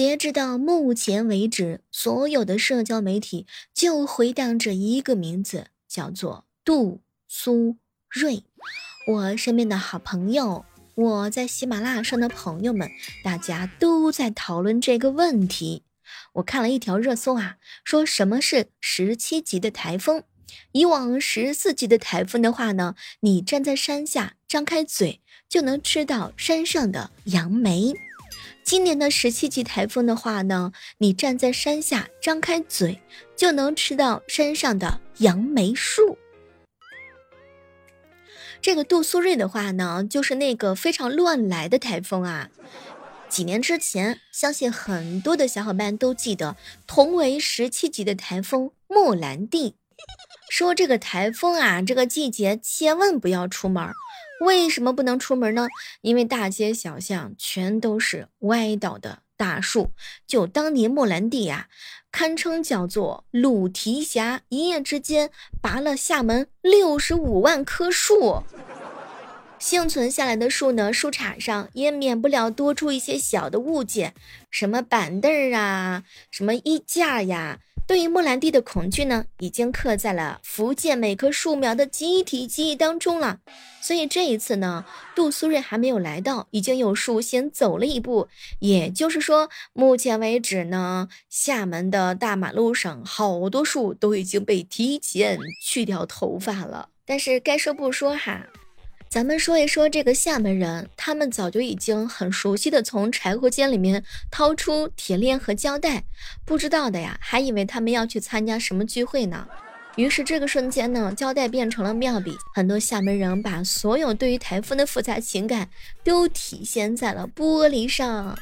截止到目前为止，所有的社交媒体就回荡着一个名字，叫做杜苏芮。我身边的好朋友，我在喜马拉雅上的朋友们，大家都在讨论这个问题。我看了一条热搜啊，说什么是十七级的台风？以往十四级的台风的话呢，你站在山下，张开嘴就能吃到山上的杨梅。今年的十七级台风的话呢，你站在山下，张开嘴就能吃到山上的杨梅树。这个杜苏芮的话呢，就是那个非常乱来的台风啊。几年之前，相信很多的小伙伴都记得，同为十七级的台风莫兰蒂，说这个台风啊，这个季节千万不要出门。为什么不能出门呢？因为大街小巷全都是歪倒的大树。就当年莫兰蒂呀，堪称叫做鲁提辖，一夜之间拔了厦门六十五万棵树。幸存下来的树呢，树杈上也免不了多出一些小的物件，什么板凳啊，什么衣架呀。对于莫兰蒂的恐惧呢，已经刻在了福建每棵树苗的集体记忆当中了。所以这一次呢，杜苏芮还没有来到，已经有树先走了一步。也就是说，目前为止呢，厦门的大马路上好多树都已经被提前去掉头发了。但是该说不说哈。咱们说一说这个厦门人，他们早就已经很熟悉的从柴火间里面掏出铁链和胶带，不知道的呀，还以为他们要去参加什么聚会呢。于是这个瞬间呢，胶带变成了妙笔，很多厦门人把所有对于台风的复杂情感都体现在了玻璃上。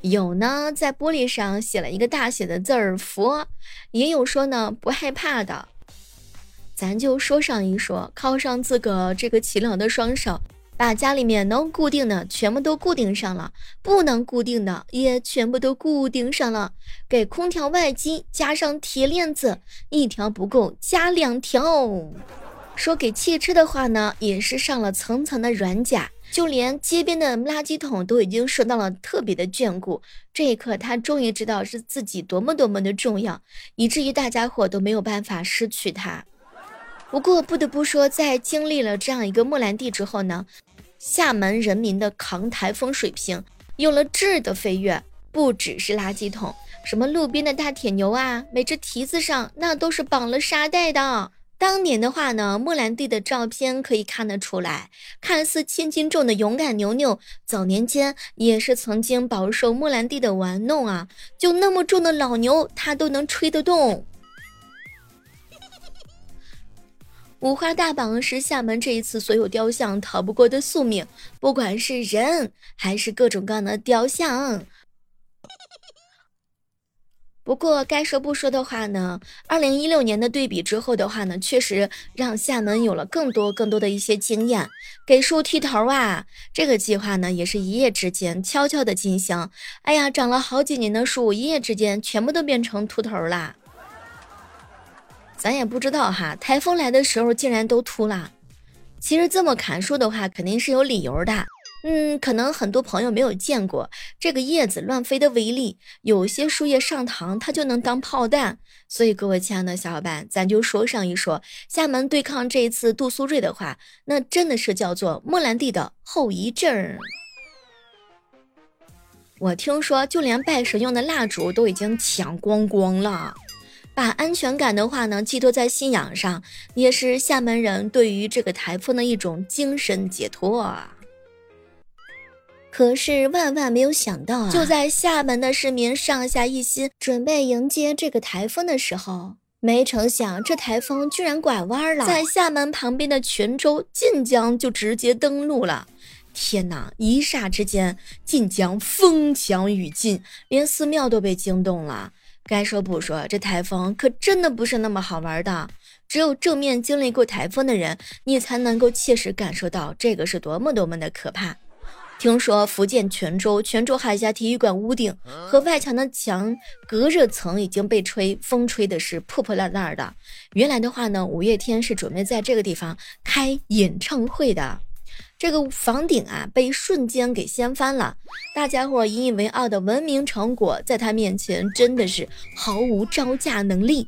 有呢，在玻璃上写了一个大写的字儿“佛”，也有说呢不害怕的。咱就说上一说，靠上自个这个勤劳的双手，把家里面能固定的全部都固定上了，不能固定的也全部都固定上了。给空调外机加上铁链子，一条不够加两条。说给汽车的话呢，也是上了层层的软甲，就连街边的垃圾桶都已经受到了特别的眷顾。这一刻，他终于知道是自己多么多么的重要，以至于大家伙都没有办法失去他。不过不得不说，在经历了这样一个莫兰蒂之后呢，厦门人民的扛台风水平有了质的飞跃，不只是垃圾桶，什么路边的大铁牛啊，每只蹄子上那都是绑了沙袋的。当年的话呢，莫兰蒂的照片可以看得出来，看似千斤重的勇敢牛牛，早年间也是曾经饱受莫兰蒂的玩弄啊，就那么重的老牛，它都能吹得动。五花大绑是厦门这一次所有雕像逃不过的宿命，不管是人还是各种各样的雕像。不过该说不说的话呢，二零一六年的对比之后的话呢，确实让厦门有了更多更多的一些经验。给树剃头啊，这个计划呢也是一夜之间悄悄的进行。哎呀，长了好几年的树，一夜之间全部都变成秃头啦。咱也不知道哈，台风来的时候竟然都秃了。其实这么砍树的话，肯定是有理由的。嗯，可能很多朋友没有见过这个叶子乱飞的威力，有些树叶上膛，它就能当炮弹。所以各位亲爱的小伙伴，咱就说上一说厦门对抗这一次杜苏芮的话，那真的是叫做莫兰蒂的后遗症。我听说，就连拜神用的蜡烛都已经抢光光了。把安全感的话呢，寄托在信仰上，也是厦门人对于这个台风的一种精神解脱啊。可是万万没有想到啊，就在厦门的市民上下一心，准备迎接这个台风的时候，没成想这台风居然拐弯了，在厦门旁边的泉州晋江就直接登陆了。天哪！一霎之间，晋江风强雨劲，连寺庙都被惊动了。该说不说，这台风可真的不是那么好玩的。只有正面经历过台风的人，你才能够切实感受到这个是多么多么的可怕。听说福建泉州泉州海峡体育馆屋顶和外墙的墙隔热层已经被吹风吹的是破破烂烂的。原来的话呢，五月天是准备在这个地方开演唱会的。这个房顶啊被瞬间给掀翻了，大家伙引以为傲的文明成果，在他面前真的是毫无招架能力。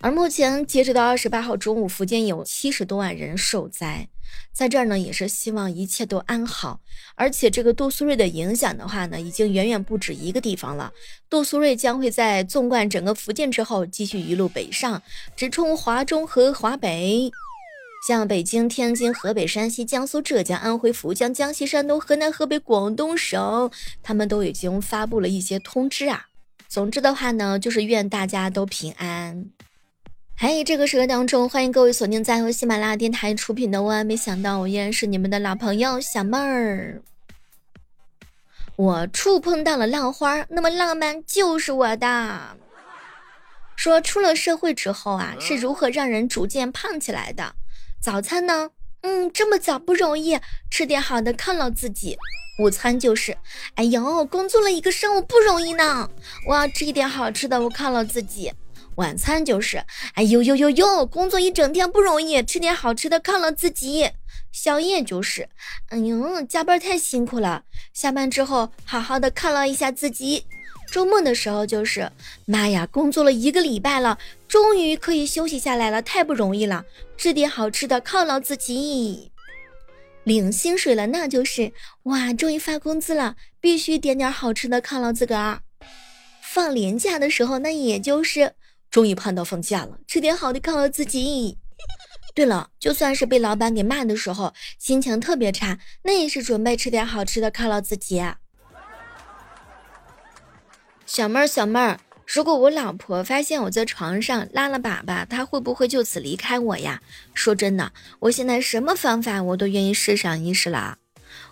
而目前截止到二十八号中午，福建有七十多万人受灾，在这儿呢也是希望一切都安好。而且这个杜苏芮的影响的话呢，已经远远不止一个地方了。杜苏芮将会在纵贯整个福建之后，继续一路北上，直冲华中和华北，像北京、天津、河北、山西、江苏、浙江、安徽、福江、江西、山东、河南、河北、广东省，他们都已经发布了一些通知啊。总之的话呢，就是愿大家都平安。嘿，这个时刻当中，欢迎各位锁定在由喜马拉雅电台出品的《万万没想到》，我依然是你们的老朋友小妹儿。我触碰到了浪花，那么浪漫就是我的。说出了社会之后啊，是如何让人逐渐胖起来的？早餐呢？嗯，这么早不容易，吃点好的犒劳自己。午餐就是，哎呦，工作了一个上午不容易呢，我要吃一点好吃的，我犒劳自己。晚餐就是，哎呦呦呦呦，工作一整天不容易，吃点好吃的犒劳自己。宵夜就是，哎呦，加班太辛苦了，下班之后好好的犒劳一下自己。周末的时候就是，妈呀，工作了一个礼拜了，终于可以休息下来了，太不容易了，吃点好吃的犒劳自己。领薪水了，那就是，哇，终于发工资了，必须点点好吃的犒劳自个儿。放年假的时候，那也就是。终于盼到放假了，吃点好的犒劳自己。对了，就算是被老板给骂的时候，心情特别差，那也是准备吃点好吃的犒劳自己。小妹儿，小妹儿，如果我老婆发现我在床上拉了粑粑，她会不会就此离开我呀？说真的，我现在什么方法我都愿意试上一试了。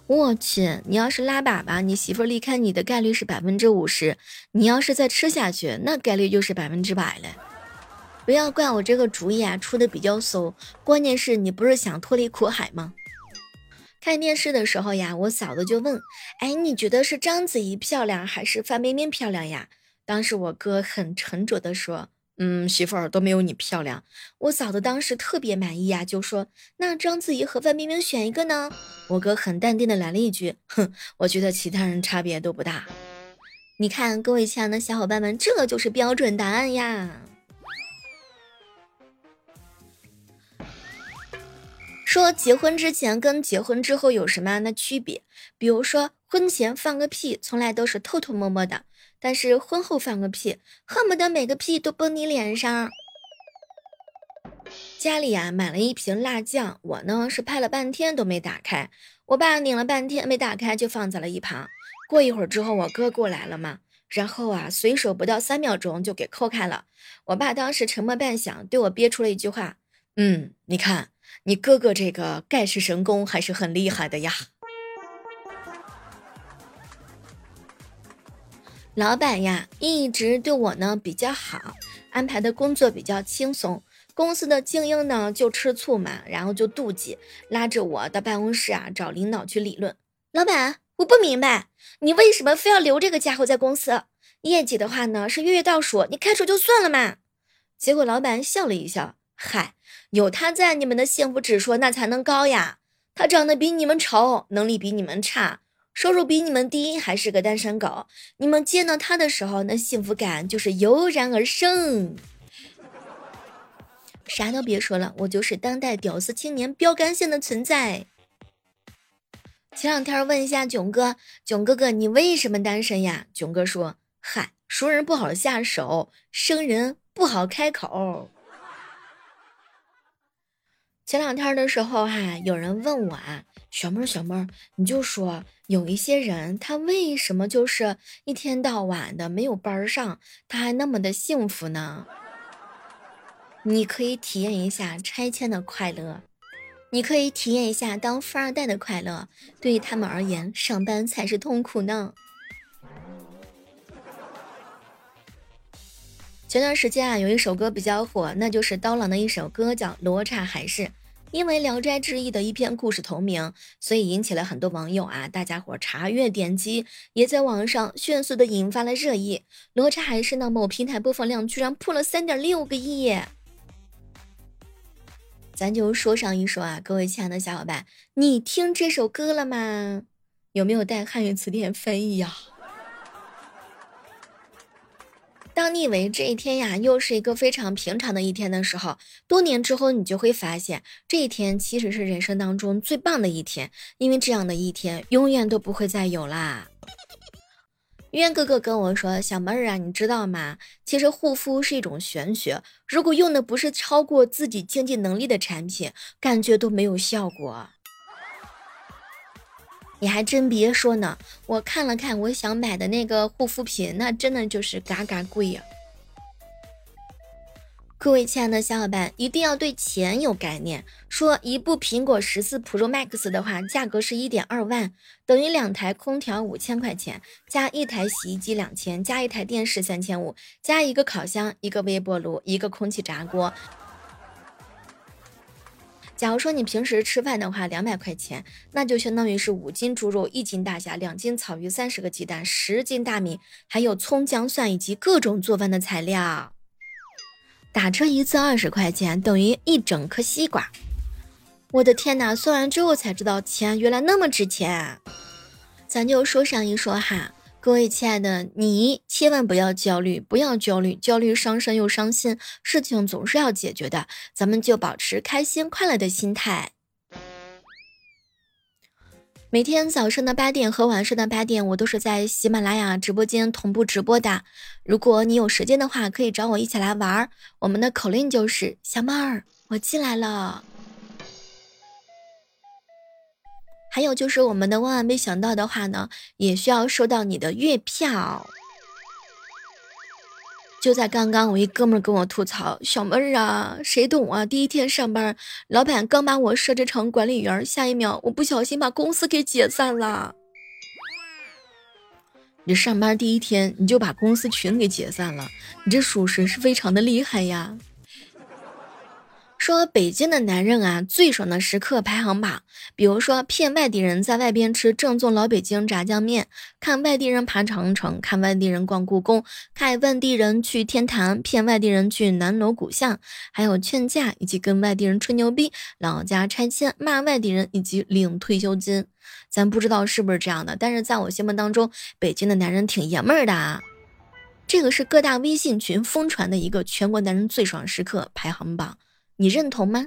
我去，你要是拉粑粑，你媳妇离开你的概率是百分之五十；你要是再吃下去，那概率就是百分之百了。不要怪我这个主意啊，出的比较馊。关键是你不是想脱离苦海吗？看电视的时候呀，我嫂子就问：“哎，你觉得是章子怡漂亮还是范冰冰漂亮呀？”当时我哥很沉着的说。嗯，媳妇儿都没有你漂亮。我嫂子当时特别满意呀，就说：“那章子怡和范冰冰选一个呢？”我哥很淡定的来了一句：“哼，我觉得其他人差别都不大。”你看，各位亲爱的小伙伴们，这就是标准答案呀。说结婚之前跟结婚之后有什么样的区别？比如说，婚前放个屁，从来都是偷偷摸摸的。但是婚后放个屁，恨不得每个屁都崩你脸上。家里啊买了一瓶辣酱，我呢是拍了半天都没打开，我爸拧了半天没打开就放在了一旁。过一会儿之后，我哥过来了嘛，然后啊随手不到三秒钟就给抠开了。我爸当时沉默半晌，对我憋出了一句话：“嗯，你看你哥哥这个盖世神功还是很厉害的呀。”老板呀，一直对我呢比较好，安排的工作比较轻松。公司的精英呢就吃醋嘛，然后就妒忌，拉着我到办公室啊找领导去理论。老板，我不明白你为什么非要留这个家伙在公司？业绩的话呢是月月倒数，你开除就算了嘛。结果老板笑了一笑，嗨，有他在，你们的幸福指数那才能高呀。他长得比你们丑，能力比你们差。收入比你们低，还是个单身狗。你们见到他的时候，那幸福感就是油然而生。啥都别说了，我就是当代屌丝青年标杆线的存在。前两天问一下囧哥，囧哥哥，你为什么单身呀？囧哥说：嗨，熟人不好下手，生人不好开口。前两天的时候哈，有人问我啊，小妹儿小妹儿，你就说有一些人他为什么就是一天到晚的没有班上，他还那么的幸福呢？你可以体验一下拆迁的快乐，你可以体验一下当富二代的快乐，对于他们而言，上班才是痛苦呢。前段时间啊，有一首歌比较火，那就是刀郎的一首歌，叫《罗刹海市》。因为《聊斋志异》的一篇故事同名，所以引起了很多网友啊，大家伙查阅点击，也在网上迅速的引发了热议。《罗刹海市》呢，某平台播放量居然破了三点六个亿。咱就说上一说啊，各位亲爱的小伙伴，你听这首歌了吗？有没有带汉语词典翻译呀？当你以为这一天呀又是一个非常平常的一天的时候，多年之后你就会发现，这一天其实是人生当中最棒的一天，因为这样的一天永远都不会再有啦。渊哥哥跟我说：“小妹儿啊，你知道吗？其实护肤是一种玄学，如果用的不是超过自己经济能力的产品，感觉都没有效果。”你还真别说呢，我看了看我想买的那个护肤品，那真的就是嘎嘎贵呀。各位亲爱的小伙伴，一定要对钱有概念。说一部苹果十四 Pro Max 的话，价格是一点二万，等于两台空调五千块钱，加一台洗衣机两千，加一台电视三千五，加一个烤箱、一个微波炉、一个空气炸锅。假如说你平时吃饭的话，两百块钱，那就相当于是五斤猪肉、一斤大虾、两斤草鱼、三十个鸡蛋、十斤大米，还有葱姜蒜以及各种做饭的材料。打车一次二十块钱，等于一整颗西瓜。我的天哪！算完之后才知道钱原来那么值钱。咱就说上一说哈。各位亲爱的，你千万不要焦虑，不要焦虑，焦虑伤身又伤心。事情总是要解决的，咱们就保持开心快乐的心态。每天早上的八点和晚上的八点，我都是在喜马拉雅直播间同步直播的。如果你有时间的话，可以找我一起来玩儿。我们的口令就是“小妹儿，我进来了”。还有就是我们的万万没想到的话呢，也需要收到你的月票。就在刚刚，我一哥们儿跟我吐槽：“小妹儿啊，谁懂啊？第一天上班，老板刚把我设置成管理员，下一秒我不小心把公司给解散了。你上班第一天你就把公司群给解散了，你这属实是非常的厉害呀。”说北京的男人啊，最爽的时刻排行榜，比如说骗外地人在外边吃正宗老北京炸酱面，看外地人爬长城，看外地人逛故宫，看外地人去天坛，骗外地人去南锣鼓巷，还有劝架以及跟外地人吹牛逼，老家拆迁，骂外地人以及领退休金。咱不知道是不是这样的，但是在我心目当中，北京的男人挺爷们儿的啊。这个是各大微信群疯传的一个全国男人最爽时刻排行榜。你认同吗？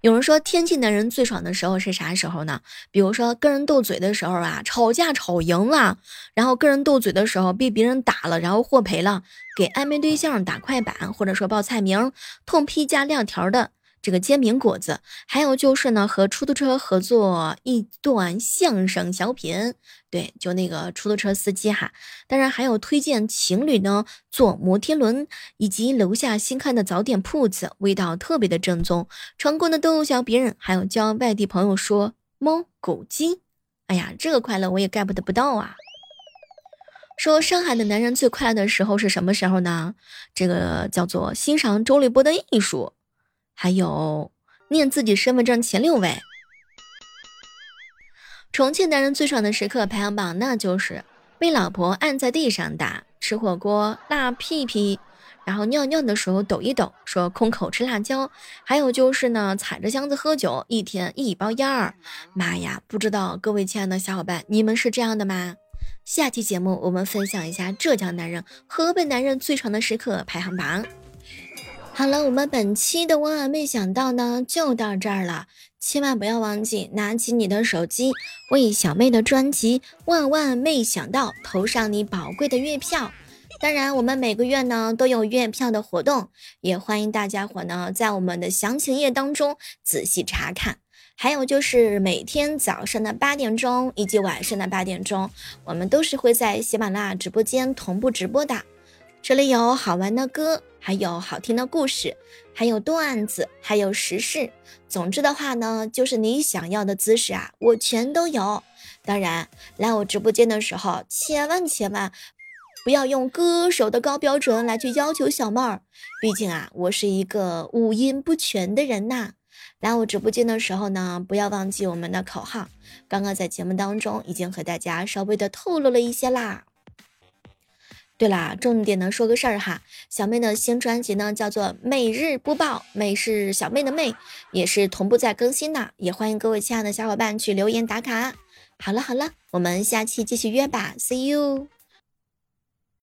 有人说天气男人最爽的时候是啥时候呢？比如说跟人斗嘴的时候啊，吵架吵赢了，然后跟人斗嘴的时候被别人打了，然后获赔了，给暧昧对象打快板，或者说报菜名，痛批加亮条的。这个煎饼果子，还有就是呢，和出租车合作一段相声小品，对，就那个出租车司机哈。当然还有推荐情侣呢坐摩天轮，以及楼下新开的早点铺子，味道特别的正宗。成功的逗笑别人，还有教外地朋友说猫狗鸡。哎呀，这个快乐我也 get 不到啊。说上海的男人最快乐的时候是什么时候呢？这个叫做欣赏周立波的艺术。还有念自己身份证前六位。重庆男人最爽的时刻排行榜，那就是被老婆按在地上打，吃火锅辣屁屁，然后尿尿的时候抖一抖，说空口吃辣椒。还有就是呢，踩着箱子喝酒，一天一包烟儿。妈呀，不知道各位亲爱的小伙伴，你们是这样的吗？下期节目我们分享一下浙江男人、河北男人最爽的时刻排行榜。好了，我们本期的万万没想到呢，就到这儿了。千万不要忘记拿起你的手机，为小妹的专辑《万万没想到》投上你宝贵的月票。当然，我们每个月呢都有月票的活动，也欢迎大家伙呢在我们的详情页当中仔细查看。还有就是每天早上的八点钟以及晚上的八点钟，我们都是会在喜马拉雅直播间同步直播的。这里有好玩的歌。还有好听的故事，还有段子，还有时事。总之的话呢，就是你想要的姿势啊，我全都有。当然，来我直播间的时候，千万千万不要用歌手的高标准来去要求小妹儿，毕竟啊，我是一个五音不全的人呐。来我直播间的时候呢，不要忘记我们的口号。刚刚在节目当中已经和大家稍微的透露了一些啦。对啦，重点呢说个事儿哈，小妹的新专辑呢叫做《每日播报》，妹是小妹的妹，也是同步在更新的，也欢迎各位亲爱的小伙伴去留言打卡。好了好了，我们下期继续约吧，See you。